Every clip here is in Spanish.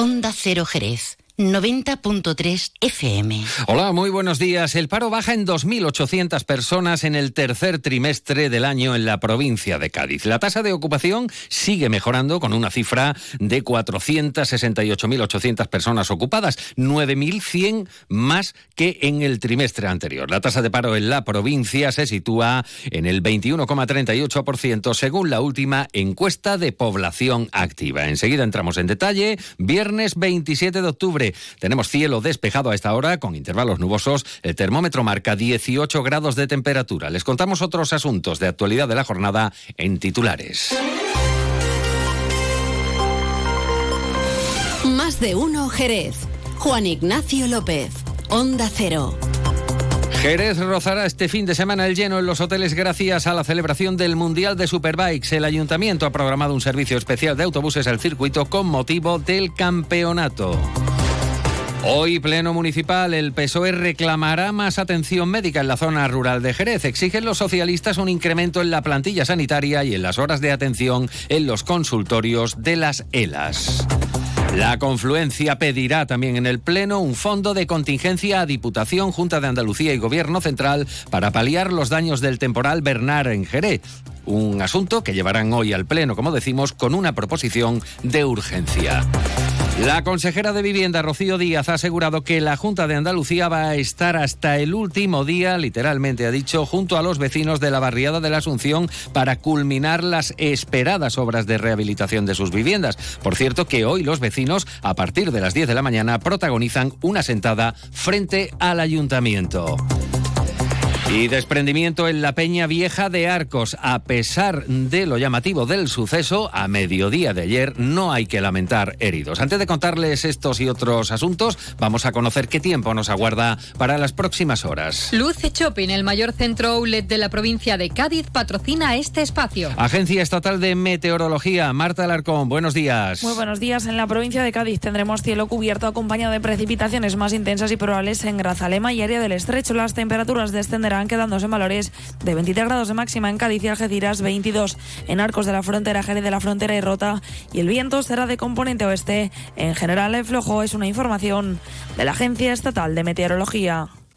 Onda Cero Jerez. 90.3 FM. Hola, muy buenos días. El paro baja en 2.800 personas en el tercer trimestre del año en la provincia de Cádiz. La tasa de ocupación sigue mejorando con una cifra de 468.800 personas ocupadas, 9.100 más que en el trimestre anterior. La tasa de paro en la provincia se sitúa en el 21,38% según la última encuesta de población activa. Enseguida entramos en detalle. Viernes 27 de octubre. Tenemos cielo despejado a esta hora con intervalos nubosos. El termómetro marca 18 grados de temperatura. Les contamos otros asuntos de actualidad de la jornada en titulares. Más de uno Jerez. Juan Ignacio López. Onda Cero. Jerez rozará este fin de semana el lleno en los hoteles gracias a la celebración del Mundial de Superbikes. El ayuntamiento ha programado un servicio especial de autobuses al circuito con motivo del campeonato. Hoy, Pleno Municipal, el PSOE reclamará más atención médica en la zona rural de Jerez. Exigen los socialistas un incremento en la plantilla sanitaria y en las horas de atención en los consultorios de las ELAS. La confluencia pedirá también en el Pleno un fondo de contingencia a Diputación, Junta de Andalucía y Gobierno Central para paliar los daños del temporal Bernard en Jerez. Un asunto que llevarán hoy al Pleno, como decimos, con una proposición de urgencia. La consejera de Vivienda, Rocío Díaz, ha asegurado que la Junta de Andalucía va a estar hasta el último día, literalmente ha dicho, junto a los vecinos de la barriada de la Asunción para culminar las esperadas obras de rehabilitación de sus viviendas. Por cierto, que hoy los vecinos, a partir de las 10 de la mañana, protagonizan una sentada frente al ayuntamiento. Y desprendimiento en la Peña Vieja de Arcos. A pesar de lo llamativo del suceso, a mediodía de ayer no hay que lamentar heridos. Antes de contarles estos y otros asuntos, vamos a conocer qué tiempo nos aguarda para las próximas horas. Luce Shopping, el mayor centro outlet de la provincia de Cádiz, patrocina este espacio. Agencia Estatal de Meteorología, Marta Alarcón, buenos días. Muy buenos días. En la provincia de Cádiz tendremos cielo cubierto acompañado de precipitaciones más intensas y probables en Grazalema y área del Estrecho. Las temperaturas descenderán quedándose en valores de 23 grados de máxima en Cádiz y Algeciras, 22 en Arcos de la Frontera, Jerez de la Frontera y Rota. Y el viento será de componente oeste. En general, el flojo es una información de la Agencia Estatal de Meteorología.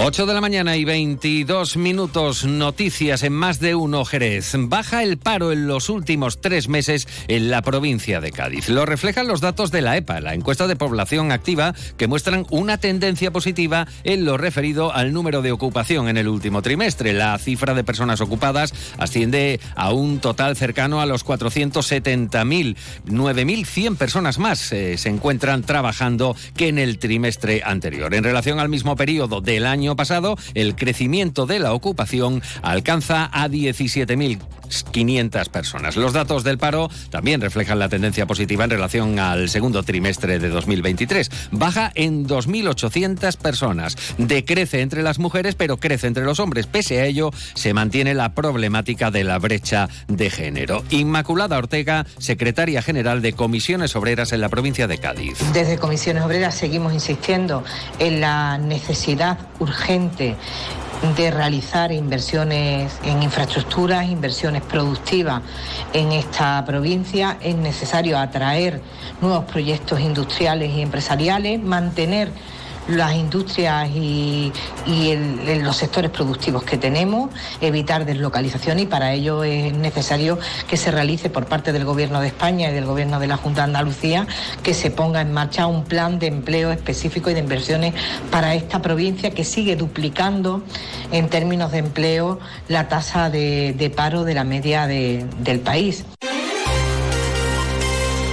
8 de la mañana y 22 minutos. Noticias en más de uno Jerez. Baja el paro en los últimos tres meses en la provincia de Cádiz. Lo reflejan los datos de la EPA, la encuesta de población activa, que muestran una tendencia positiva en lo referido al número de ocupación en el último trimestre. La cifra de personas ocupadas asciende a un total cercano a los 470.000. 9.100 personas más eh, se encuentran trabajando que en el trimestre anterior. En relación al mismo periodo del año pasado, el crecimiento de la ocupación alcanza a 17.500 personas. Los datos del paro también reflejan la tendencia positiva en relación al segundo trimestre de 2023. Baja en 2.800 personas. Decrece entre las mujeres, pero crece entre los hombres. Pese a ello, se mantiene la problemática de la brecha de género. Inmaculada Ortega, secretaria general de Comisiones Obreras en la provincia de Cádiz. Desde Comisiones Obreras seguimos insistiendo en la necesidad urgente de realizar inversiones en infraestructuras, inversiones productivas en esta provincia. Es necesario atraer nuevos proyectos industriales y empresariales, mantener las industrias y, los sectores productivos que tenemos, evitar deslocalización y para ello es necesario que se realice por parte del Gobierno de España y del Gobierno de la Junta de Andalucía que se ponga en marcha un plan de empleo específico y de inversiones para esta provincia que sigue duplicando en términos de empleo la tasa de, paro de la media del país.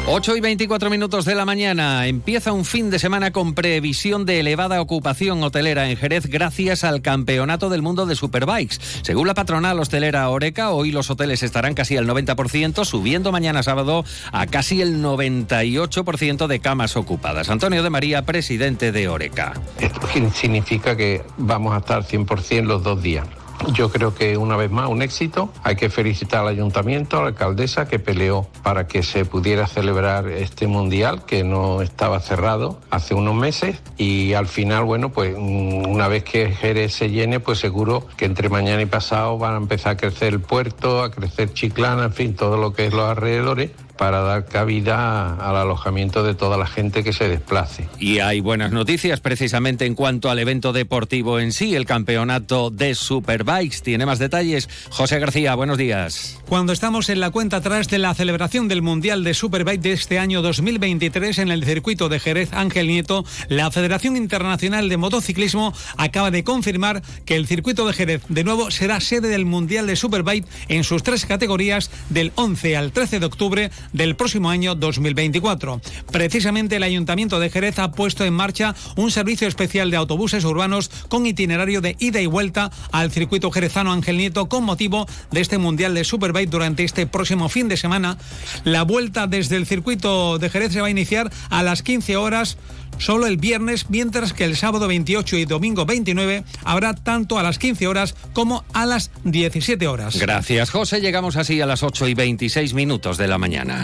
8 y 24 minutos de la mañana. Empieza un fin de semana con previsión de elevada ocupación hotelera en Jerez gracias al Campeonato del Mundo de Superbikes. Según la patronal hostelera Oreca, hoy los hoteles estarán casi al 90%, subiendo mañana sábado a casi el 98% de camas ocupadas. Antonio de María, presidente de Oreca. Esto significa que vamos a estar 100% los dos días Yo creo que una vez más un éxito. Hay que felicitar al ayuntamiento, a la alcaldesa que peleó para que se pudiera celebrar este mundial que no estaba cerrado hace unos meses y al final, bueno, pues mm, una vez que Jerez se llene, pues seguro que entre mañana y pasado van a empezar a crecer el puerto, a crecer Chiclana, en fin, todo lo que es los alrededores para dar cabida al alojamiento de toda la gente que se desplace. Y hay buenas noticias precisamente en cuanto al evento deportivo en sí, el campeonato de Superbikes. Tiene más detalles. José García, buenos días. Cuando estamos en la cuenta atrás de la celebración del Mundial de Superbike de este año 2023 en el circuito de Jerez Ángel Nieto, la Federación Internacional de Motociclismo acaba de confirmar que el circuito de Jerez de nuevo será sede del Mundial de Superbike en sus tres categorías del 11 al 13 de octubre del próximo año 2024. Precisamente el Ayuntamiento de Jerez ha puesto en marcha un servicio especial de autobuses urbanos con itinerario de ida y vuelta al circuito jerezano Ángel Nieto con motivo de este Mundial de Superbike durante este próximo fin de semana. La vuelta desde el circuito de Jerez se va a iniciar a las 15 horas solo el viernes, mientras que el sábado 28 y domingo 29 habrá tanto a las 15 horas como a las 17 horas. Gracias, José. Llegamos así a las 8 y 26 minutos de la mañana.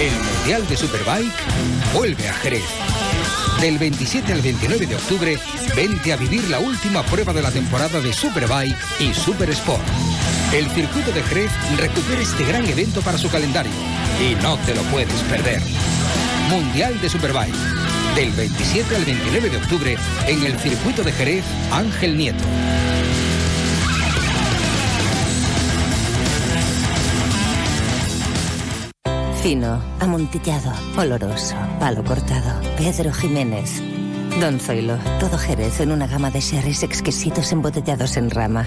El Mundial de Superbike vuelve a Jerez. Del 27 al 29 de octubre, vente a vivir la última prueba de la temporada de Superbike y Super Sport. El circuito de Jerez recupera este gran evento para su calendario y no te lo puedes perder. Mundial de Superbike. Del 27 al 29 de octubre en el circuito de Jerez Ángel Nieto. Fino, amontillado, oloroso, palo cortado. Pedro Jiménez. Don Zoilo, todo Jerez en una gama de sherries exquisitos embotellados en rama.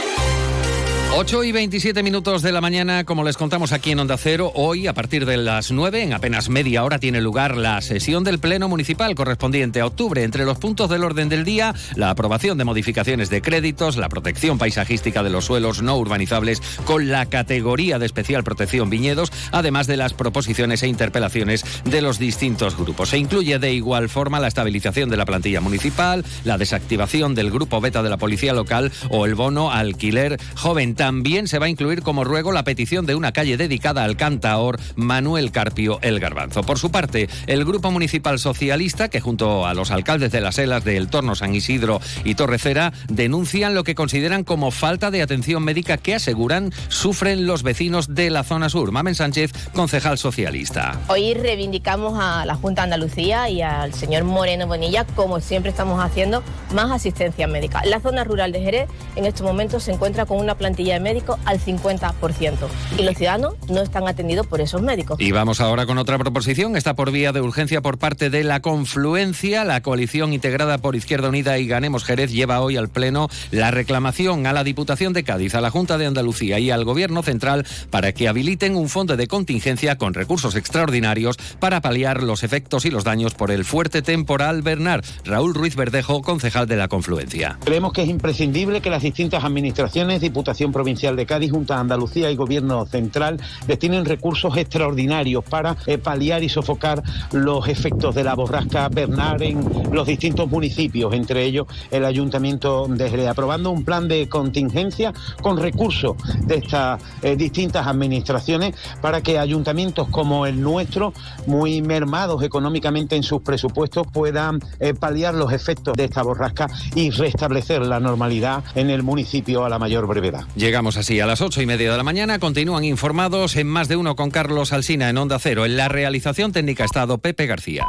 8 y 27 minutos de la mañana, como les contamos aquí en Onda Cero, hoy a partir de las 9, en apenas media hora, tiene lugar la sesión del Pleno Municipal correspondiente a octubre. Entre los puntos del orden del día, la aprobación de modificaciones de créditos, la protección paisajística de los suelos no urbanizables con la categoría de especial protección viñedos, además de las proposiciones e interpelaciones de los distintos grupos. Se incluye de igual forma la estabilización de la plantilla municipal, la desactivación del grupo beta de la policía local o el bono alquiler joven también se va a incluir como ruego la petición de una calle dedicada al cantaor Manuel Carpio El Garbanzo. Por su parte, el Grupo Municipal Socialista, que junto a los alcaldes de las Elas de El Torno, San Isidro y Torrecera, denuncian lo que consideran como falta de atención médica que aseguran sufren los vecinos de la zona sur. Mamen Sánchez, concejal socialista. Hoy reivindicamos a la Junta Andalucía y al señor Moreno Bonilla, como siempre estamos haciendo, más asistencia médica. La zona rural de Jerez en estos momentos se encuentra con una plantilla de médicos al 50% y los ciudadanos no están atendidos por esos médicos. Y vamos ahora con otra proposición, está por vía de urgencia por parte de la Confluencia. La coalición integrada por Izquierda Unida y Ganemos Jerez lleva hoy al Pleno la reclamación a la Diputación de Cádiz, a la Junta de Andalucía y al Gobierno Central para que habiliten un fondo de contingencia con recursos extraordinarios para paliar los efectos y los daños por el fuerte temporal Bernard. Raúl Ruiz Verdejo, concejal de la Confluencia. Creemos que es imprescindible que las distintas administraciones, Diputación Provincial de Cádiz, Junta de Andalucía y Gobierno Central destinen recursos extraordinarios para eh, paliar y sofocar los efectos de la borrasca Bernard en los distintos municipios, entre ellos el Ayuntamiento de Jerez, aprobando un plan de contingencia con recursos de estas eh, distintas administraciones para que ayuntamientos como el nuestro, muy mermados económicamente en sus presupuestos, puedan eh, paliar los efectos de esta borrasca y restablecer la normalidad en el municipio a la mayor brevedad. Llegamos así a las ocho y media de la mañana. Continúan informados en más de uno con Carlos Alsina en Onda Cero. En la realización técnica ha estado Pepe García.